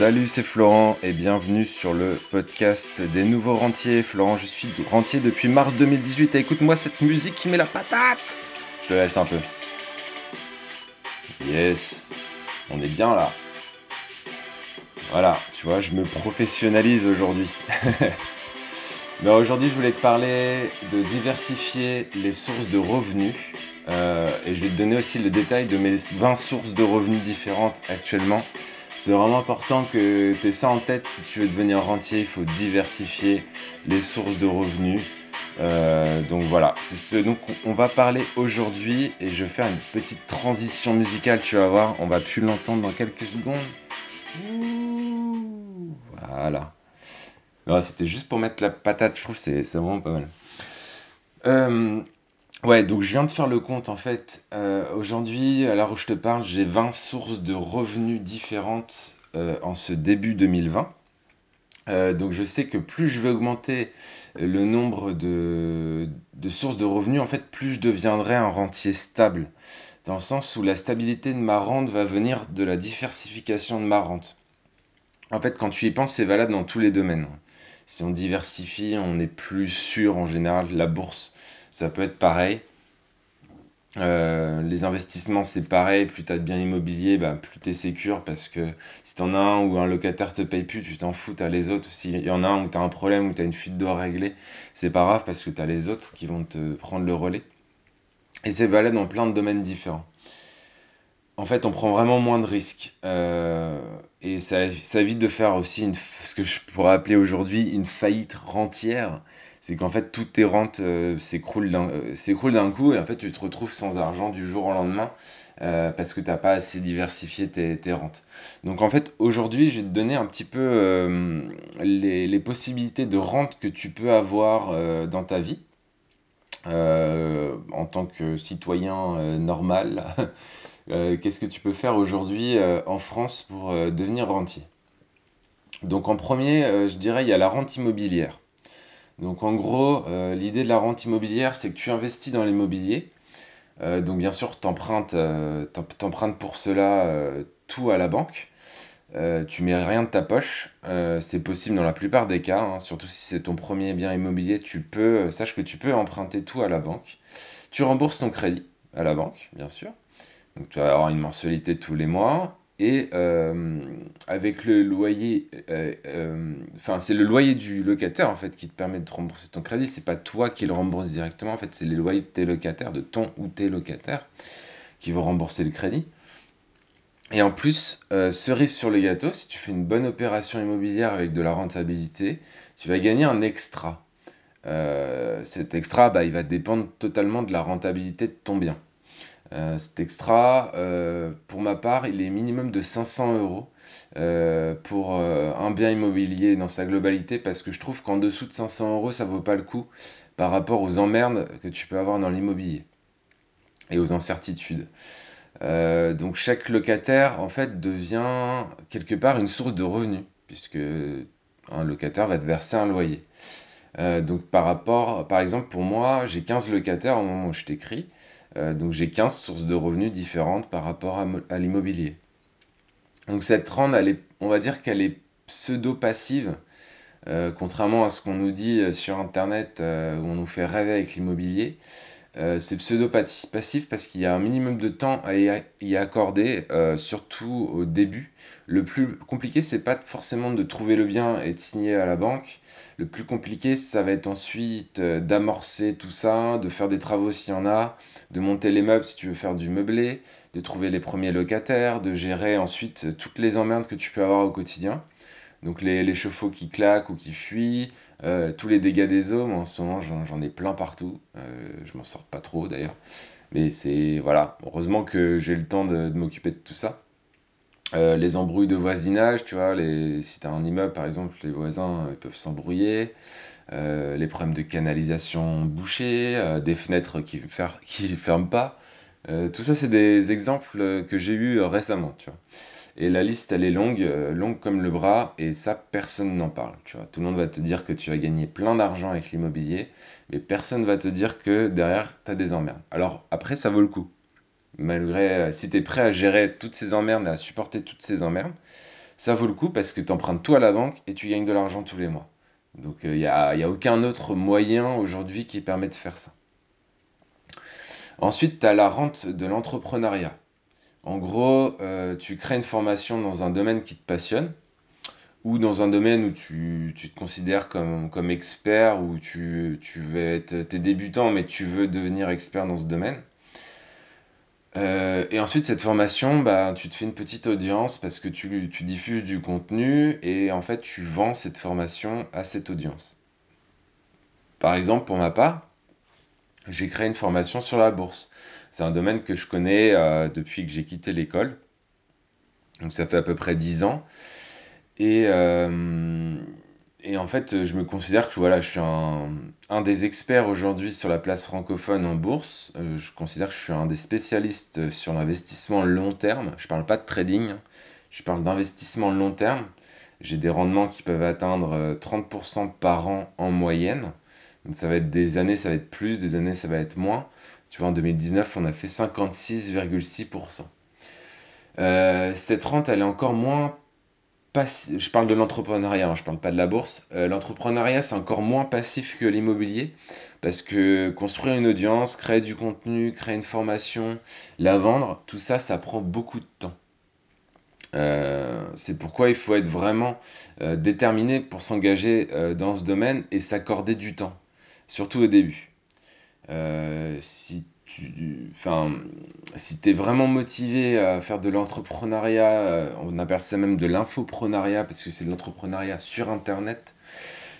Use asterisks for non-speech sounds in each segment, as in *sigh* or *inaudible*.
Salut, c'est Florent et bienvenue sur le podcast des nouveaux rentiers. Florent, je suis rentier depuis mars 2018 et écoute-moi cette musique qui met la patate. Je te laisse un peu. Yes, on est bien là. Voilà, tu vois, je me professionnalise aujourd'hui. *laughs* Mais aujourd'hui, je voulais te parler de diversifier les sources de revenus. Euh, et je vais te donner aussi le détail de mes 20 sources de revenus différentes actuellement. C'est vraiment important que tu aies ça en tête si tu veux devenir rentier. Il faut diversifier les sources de revenus. Euh, donc voilà, c'est ce dont on va parler aujourd'hui et je vais faire une petite transition musicale, tu vas voir, on va plus l'entendre dans quelques secondes. Voilà. C'était juste pour mettre la patate, je trouve c'est vraiment pas mal. Euh, ouais, donc je viens de faire le compte en fait. Euh, aujourd'hui, à l'heure où je te parle, j'ai 20 sources de revenus différentes euh, en ce début 2020. donc je sais que plus je vais augmenter le nombre de sources de revenus, en fait, plus je deviendrai un rentier stable. Dans le sens où la stabilité de ma rente va venir de la diversification de ma rente. En fait, quand tu y penses, c'est valable dans tous les domaines. Si on diversifie, on est plus sûr en général. La bourse, ça peut être pareil. Euh, les investissements, c'est pareil. Plus tu as de biens immobiliers, bah, plus tu es parce que si tu en as un où un locataire te paye plus, tu t'en fous, tu as les autres. S'il y en a un où tu as un problème, où tu as une fuite d'eau à régler, c'est pas grave parce que tu as les autres qui vont te prendre le relais. Et c'est valable dans plein de domaines différents. En fait, on prend vraiment moins de risques. Euh, et ça, évite de faire aussi ce que je pourrais appeler aujourd'hui une faillite rentière. C'est qu'en fait, toutes tes rentes euh, s'écroulent d'un coup et en fait, tu te retrouves sans argent du jour au lendemain euh, parce que tu n'as pas assez diversifié tes, tes, rentes. Donc en fait, aujourd'hui, je vais te donner un petit peu les, les, possibilités de rente que tu peux avoir dans ta vie en tant que citoyen normal. *laughs* Euh, qu'est-ce que tu peux faire aujourd'hui euh, en France pour euh, devenir rentier? Donc en premier, je dirais, il y a la rente immobilière. Donc en gros, l'idée de la rente immobilière, c'est que tu investis dans l'immobilier. donc bien sûr, tu empruntes, pour cela tout à la banque. tu mets rien de ta poche, c'est possible dans la plupart des cas, hein. surtout si c'est ton premier bien immobilier, tu peux, sache que tu peux emprunter tout à la banque. Tu rembourses ton crédit à la banque, bien sûr. Donc tu vas avoir une mensualité tous les mois. Et euh, avec le loyer, euh, euh, enfin c'est le loyer du locataire en fait qui te permet de rembourser ton crédit. C'est pas toi qui le rembourse directement. En fait c'est les loyers de tes locataires, de ton ou tes locataires, qui vont rembourser le crédit. Et en plus, cerise sur le gâteau, si tu fais une bonne opération immobilière avec de la rentabilité, tu vas gagner un extra. cet extra, bah, il va dépendre totalement de la rentabilité de ton bien. Euh, cet extra, euh, pour ma part, il est minimum de 500 euros euh, pour un bien immobilier dans sa globalité parce que je trouve qu'en dessous de 500 euros, ça vaut pas le coup par rapport aux emmerdes que tu peux avoir dans l'immobilier et aux incertitudes. donc chaque locataire en fait devient quelque part une source de revenus puisque un locataire va te verser un loyer. donc par rapport, par exemple pour moi, j'ai 15 locataires au moment où je t'écris. Euh, donc j'ai 15 sources de revenus différentes par rapport à, l'immobilier. Donc cette rente, on va dire qu'elle est pseudo-passive, euh, contrairement à ce qu'on nous dit euh, sur Internet où on nous fait rêver avec l'immobilier. c'est pseudo-passif parce qu'il y a un minimum de temps à y accorder, surtout au début. Le plus compliqué, c'est pas forcément de trouver le bien et de signer à la banque. Le plus compliqué, ça va être ensuite d'amorcer tout ça, de faire des travaux s'il y en a, de monter les meubles si tu veux faire du meublé, de trouver les premiers locataires, de gérer ensuite toutes les emmerdes que tu peux avoir au quotidien. Donc les, les chauffe-eau qui claquent ou qui fuient, euh, tous les dégâts des eaux, moi en ce moment j'en ai plein partout, euh, je m'en sors pas trop d'ailleurs. Mais c'est voilà, heureusement que j'ai le temps de, m'occuper de tout ça. Euh, les embrouilles de voisinage, tu vois, si tu as un immeuble par exemple, les voisins ils peuvent s'embrouiller. Euh, les problèmes de canalisation bouchés, euh, des fenêtres qui ne *laughs* ferment pas. Euh, tout ça, c'est des exemples que j'ai eus récemment, tu vois. Et la liste, elle est longue, longue comme le bras, et ça, personne n'en parle, tu vois. Tout le monde va te dire que tu as gagné plein d'argent avec l'immobilier, mais personne va te dire que derrière, tu as des emmerdes. Alors, après, ça vaut le coup. Malgré, si tu es prêt à gérer toutes ces emmerdes, à supporter toutes ces emmerdes, ça vaut le coup parce que tu empruntes tout à la banque et tu gagnes de l'argent tous les mois. Donc il n'y a, y a aucun autre moyen aujourd'hui qui permet de faire ça. Ensuite, tu as la rente de l'entrepreneuriat. En gros, euh, tu crées une formation dans un domaine qui te passionne ou dans un domaine où tu, te considères comme, expert ou tu, tu veux être, es débutant mais tu veux devenir expert dans ce domaine. Euh, et ensuite, cette formation, bah, tu te fais une petite audience parce que tu, tu diffuses du contenu et en fait, tu vends cette formation à cette audience. Par exemple, pour ma part, j'ai créé une formation sur la bourse. C'est un domaine que je connais euh, depuis que j'ai quitté l'école. Donc ça fait à peu près 10 ans. Et, euh, et en fait, je me considère que voilà, je suis un, des experts aujourd'hui sur la place francophone en bourse. Euh, je considère que je suis un des spécialistes sur l'investissement long terme. Je ne parle pas de trading, hein. je parle d'investissement long terme. J'ai des rendements qui peuvent atteindre 30% par an en moyenne. Donc ça va être des années, ça va être plus, des années, ça va être moins. Tu vois, en 2019, on a fait 56,6%. Euh, cette rente, elle est encore moins Je parle de l'entrepreneuriat, hein, je parle pas de la bourse. Euh, l'entrepreneuriat, c'est encore moins passif que l'immobilier parce que construire une audience, créer du contenu, créer une formation, la vendre, tout ça, ça prend beaucoup de temps. Euh, c'est pourquoi il faut être vraiment déterminé pour s'engager dans ce domaine et s'accorder du temps surtout au début. Euh, tu enfin, si es vraiment motivé à faire de l'entrepreneuriat, euh, on appelle ça même de l'infoprenariat parce que c'est de l'entrepreneuriat sur internet.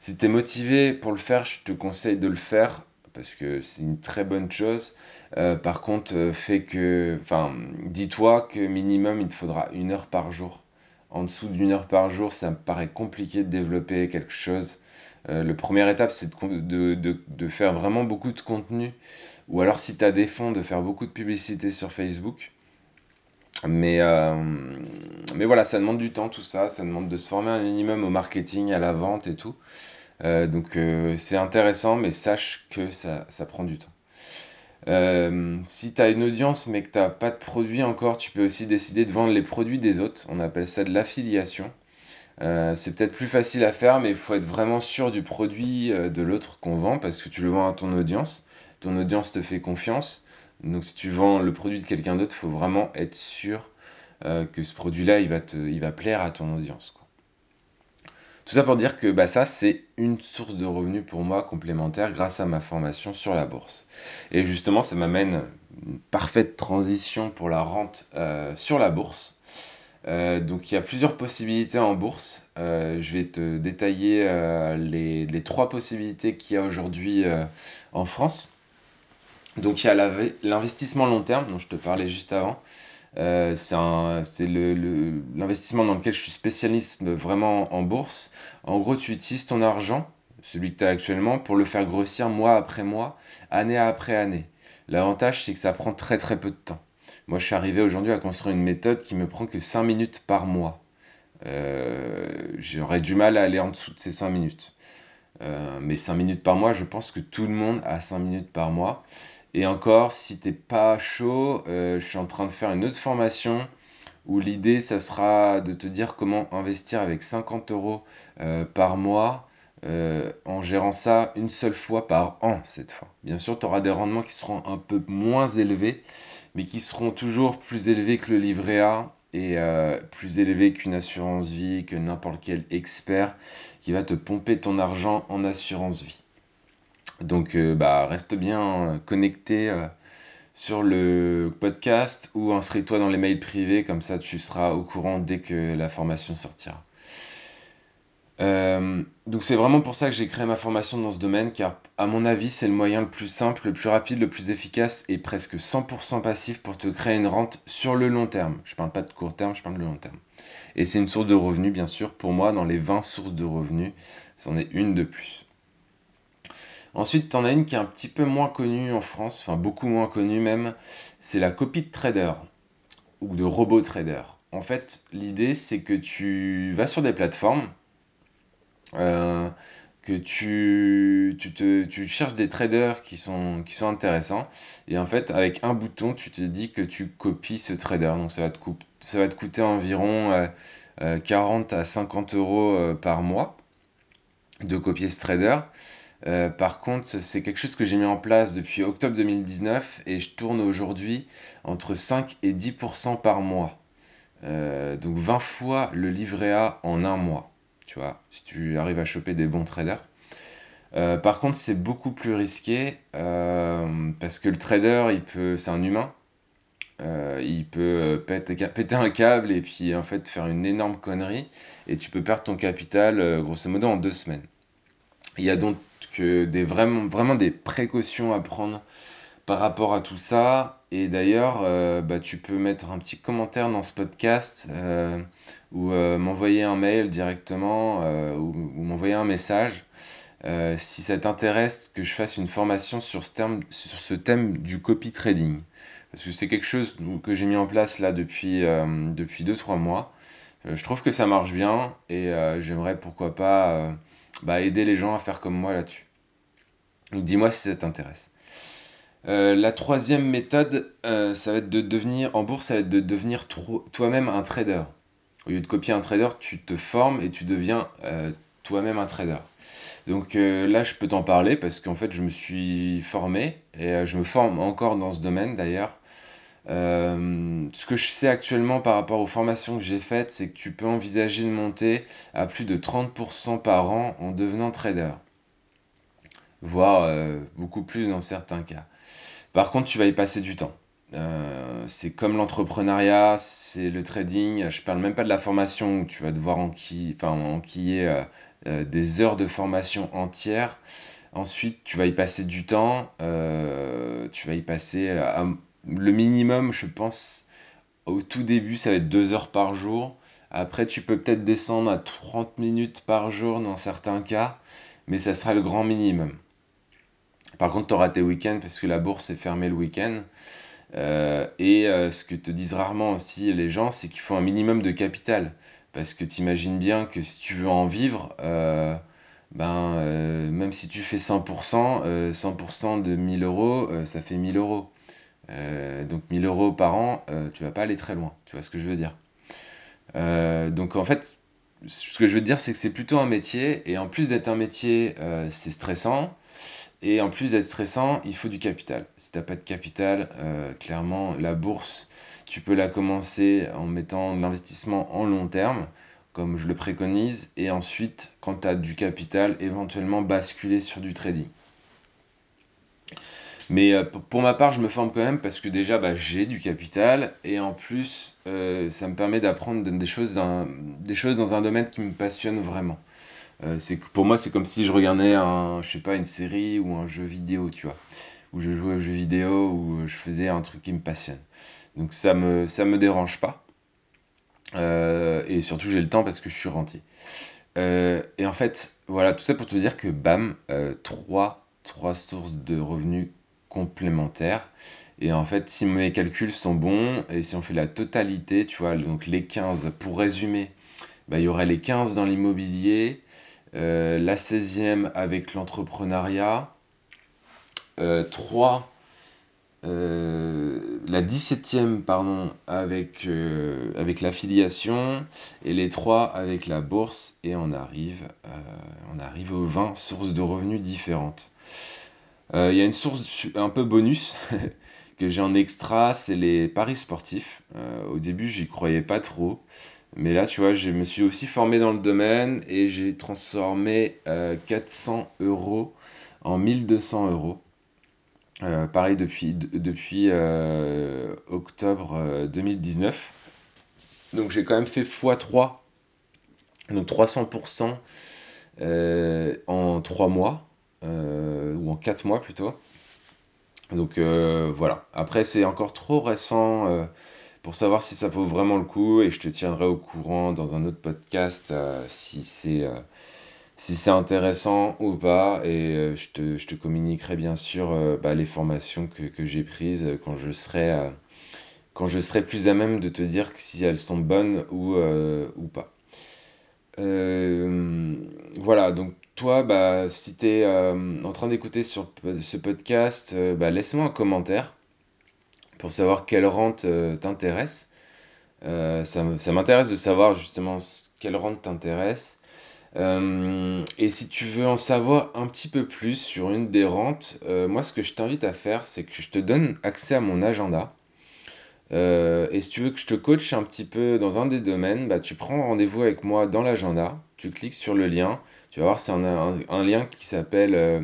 Si tu es motivé pour le faire, je te conseille de le faire parce que c'est une très bonne chose. Euh, par contre, fait que, enfin, dis-toi que minimum il te faudra une heure par jour. En dessous d'une heure par jour, ça me paraît compliqué de développer quelque chose euh, la première étape, c'est de, faire vraiment beaucoup de contenu. Ou alors, si tu as des fonds, de faire beaucoup de publicité sur Facebook. Mais, euh, mais voilà, ça demande du temps tout ça. Ça demande de se former un minimum au marketing, à la vente et tout. Euh, donc c'est intéressant, mais sache que ça, ça prend du temps. si tu as une audience mais que tu n'as pas de produit encore, tu peux aussi décider de vendre les produits des autres. On appelle ça de l'affiliation. Euh, c'est peut-être plus facile à faire, mais il faut être vraiment sûr du produit euh, de l'autre qu'on vend parce que tu le vends à ton audience. Ton audience te fait confiance. Donc si tu vends le produit de quelqu'un d'autre, il faut vraiment être sûr euh, que ce produit-là, il, va plaire à ton audience. Tout ça pour dire que bah, ça, c'est une source de revenus pour moi complémentaire grâce à ma formation sur la bourse. Et justement, ça m'amène une parfaite transition pour la rente sur la bourse. Euh, donc il y a plusieurs possibilités en bourse. Euh, je vais te détailler euh, les, trois possibilités qu'il y a aujourd'hui en France. Donc il y a l'investissement long terme dont je te parlais juste avant. c'est l'investissement dans lequel je suis spécialiste vraiment en bourse. En gros, tu utilises ton argent, celui que tu as actuellement, pour le faire grossir mois après mois, année après année. L'avantage, c'est que ça prend très très peu de temps. Moi, je suis arrivé aujourd'hui à construire une méthode qui me prend que 5 minutes par mois. Euh, j'aurais du mal à aller en dessous de ces 5 minutes. Euh, mais 5 minutes par mois, je pense que tout le monde a 5 minutes par mois. Et encore, si t'es pas chaud, euh, je suis en train de faire une autre formation où l'idée, ça sera de te dire comment investir avec 50 euros par mois en gérant ça une seule fois par an cette fois. Bien sûr, tu auras des rendements qui seront un peu moins élevés, mais qui seront toujours plus élevés que le livret A et euh, plus élevés qu'une assurance vie, que n'importe quel expert qui va te pomper ton argent en assurance vie. Donc euh, bah, reste bien connecté euh, sur le podcast ou inscris-toi dans les mails privés, comme ça tu seras au courant dès que la formation sortira. Euh, donc c'est vraiment pour ça que j'ai créé ma formation dans ce domaine, car à mon avis c'est le moyen le plus simple, le plus rapide, le plus efficace et presque 100% passif pour te créer une rente sur le long terme. Je parle pas de court terme, je parle de long terme. Et c'est une source de revenus bien sûr, pour moi dans les 20 sources de revenus, c'en est une de plus. Ensuite, tu en as une qui est un petit peu moins connue en France, enfin beaucoup moins connue même, c'est la copie de trader ou de robot trader. En fait, l'idée c'est que tu vas sur des plateformes, euh, que tu, tu, te, tu cherches des traders qui sont, qui sont intéressants. Et en fait, avec un bouton, tu te dis que tu copies ce trader. Donc ça va te, ça va te coûter environ 40 à 50 euros par mois de copier ce trader. par contre, c'est quelque chose que j'ai mis en place depuis octobre 2019 et je tourne aujourd'hui entre 5 et 10% par mois. donc 20 fois le livret A en un mois, tu vois, si tu arrives à choper des bons traders. Euh, par contre, c'est beaucoup plus risqué euh, parce que le trader, il peut, c'est un humain. Euh, il peut péter, un câble et puis en fait faire une énorme connerie et tu peux perdre ton capital grosso modo en deux semaines. Il y a donc des, vraiment, vraiment des précautions à prendre par rapport à tout ça. Et d'ailleurs, bah, tu peux mettre un petit commentaire dans ce podcast ou m'envoyer un mail directement ou m'envoyer un message euh, si ça t'intéresse que je fasse une formation sur ce, thème du copy trading. Parce que c'est quelque chose que j'ai mis en place là depuis, euh, depuis 2-3 mois. Euh, je trouve que ça marche bien et j'aimerais pourquoi pas bah, aider les gens à faire comme moi là-dessus. Donc dis-moi si ça t'intéresse. La troisième méthode, ça va être de devenir, en bourse, ça va être de devenir toi-même un trader. Au lieu de copier un trader, tu te formes et tu deviens toi-même un trader. Donc euh, là, je peux t'en parler parce qu'en fait, je me suis formé et euh, je me forme encore dans ce domaine d'ailleurs. Euh, ce que je sais actuellement par rapport aux formations que j'ai faites, c'est que tu peux envisager de monter à plus de 30% par an en devenant trader. Voire beaucoup plus dans certains cas. Par contre, tu vas y passer du temps. c'est comme l'entrepreneuriat, c'est le trading. Je parle même pas de la formation où tu vas devoir enquiller, enquiller euh, des heures de formation entières. Ensuite, tu vas y passer du temps. Euh, tu vas y passer le minimum, je pense, au tout début, ça va être deux heures par jour. Après, tu peux peut-être descendre à 30 minutes par jour dans certains cas, mais ça sera le grand minimum. Par contre, tu auras tes week-ends parce que la bourse est fermée le week-end. Euh, et ce que te disent rarement aussi les gens, c'est qu'il faut un minimum de capital. Parce que tu imagines bien que si tu veux en vivre, euh, ben, euh, même si tu fais 100%, 100% euh, de 1000 euros, ça fait 1000 euros. donc 1000 euros par an, tu vas pas aller très loin. Tu vois ce que je veux dire? Donc en fait, ce que je veux dire, c'est que c'est plutôt un métier. Et en plus d'être un métier, c'est stressant. Et en plus d'être stressant, il faut du capital. Si tu n'as pas de capital, clairement, la bourse tu peux la commencer en mettant de l'investissement en long terme, comme je le préconise, et ensuite, quand tu as du capital, éventuellement basculer sur du trading. Mais euh, pour ma part, je me forme quand même parce que déjà, bah, j'ai du capital et en plus, euh, ça me permet d'apprendre des des choses dans un domaine qui me passionne vraiment. Euh, pour moi, c'est comme si je regardais une série ou un jeu vidéo, tu vois, où je jouais aux jeux vidéo ou je faisais un truc qui me passionne. Donc ça me, ça me dérange pas. Euh, et surtout, j'ai le temps parce que je suis rentier. Euh, et en fait, voilà, tout ça pour te dire que bam, euh, trois, trois sources de revenus complémentaires. Et en fait, si mes calculs sont bons, et si on fait la totalité, tu vois, donc les 15, pour résumer, bah, il y aurait les 15 dans l'immobilier, la 16e avec l'entrepreneuriat, 3 euh, la 17e pardon, avec, euh, avec l'affiliation. Et les 3 avec la bourse. Et on arrive, euh, on arrive aux 20 sources de revenus différentes. Il y a une source un peu bonus *laughs* que j'ai en extra, c'est les paris sportifs. au début, j'y croyais pas trop. Mais là, tu vois, je me suis aussi formé dans le domaine et j'ai transformé 400 euros en 1200 euros. Euh, pareil depuis, depuis euh, octobre 2019. Euh, donc j'ai quand même fait x3, donc 300% en 3 mois, ou en 4 mois plutôt. Donc voilà. Après c'est encore trop récent pour savoir si ça vaut vraiment le coup et je te tiendrai au courant dans un autre podcast si c'est si intéressant ou pas. Et euh, je, te, je, te, communiquerai bien sûr euh, bah, les formations que, que j'ai prises quand je serai euh, quand je serai plus à même de te dire si elles sont bonnes ou, ou pas. voilà, donc toi, bah, si tu es en train d'écouter sur ce podcast, bah, laisse-moi un commentaire pour savoir quelle rente t'intéresse. Euh, ça, m- ça m'intéresse de savoir justement quelle rente t'intéresse. Euh, et si tu veux en savoir un petit peu plus sur une des rentes, euh, moi ce que je t'invite à faire, c'est que je te donne accès à mon agenda. Euh, et si tu veux que je te coach un petit peu dans un des domaines, bah, tu prends rendez-vous avec moi dans l'agenda, tu cliques sur le lien, tu vas voir c'est un, lien qui s'appelle euh,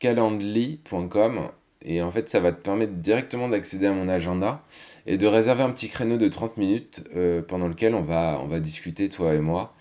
calendly.com et en fait ça va te permettre directement d'accéder à mon agenda et de réserver un petit créneau de 30 minutes euh, pendant lequel on va, on va discuter toi et moi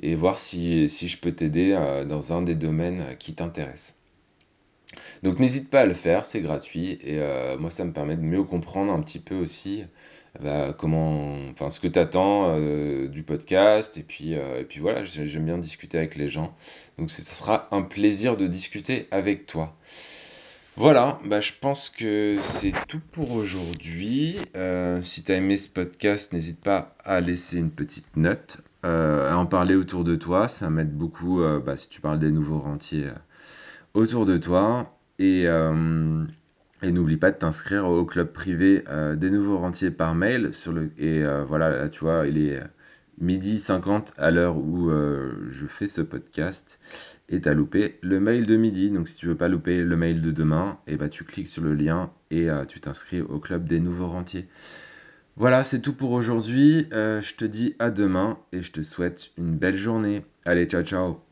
et voir si, si je peux t'aider euh, dans un des domaines qui t'intéresse. Donc n'hésite pas à le faire, c'est gratuit et moi ça me permet de mieux comprendre un petit peu aussi bah, comment, enfin ce que tu attends du podcast et puis, euh, et puis voilà, j'ai- j'aime bien discuter avec les gens. Donc ça sera un plaisir de discuter avec toi. Voilà, bah, je pense que c'est tout pour aujourd'hui. Euh, si tu as aimé ce podcast, n'hésite pas à laisser une petite note, euh, à en parler autour de toi. Ça m'aide beaucoup euh, bah, si tu parles des nouveaux rentiers euh, autour de toi. Et, euh, et n'oublie pas de t'inscrire au club privé euh, des nouveaux rentiers par mail. Et euh, voilà, là, tu vois, il est midi 50 à l'heure où euh, je fais ce podcast. Et t'as loupé le mail de midi. Donc si tu veux pas louper le mail de demain, et bah, tu cliques sur le lien et euh, tu t'inscris au club des nouveaux rentiers. Voilà, c'est tout pour aujourd'hui. Euh, je te dis à demain et je te souhaite une belle journée. Allez, ciao ciao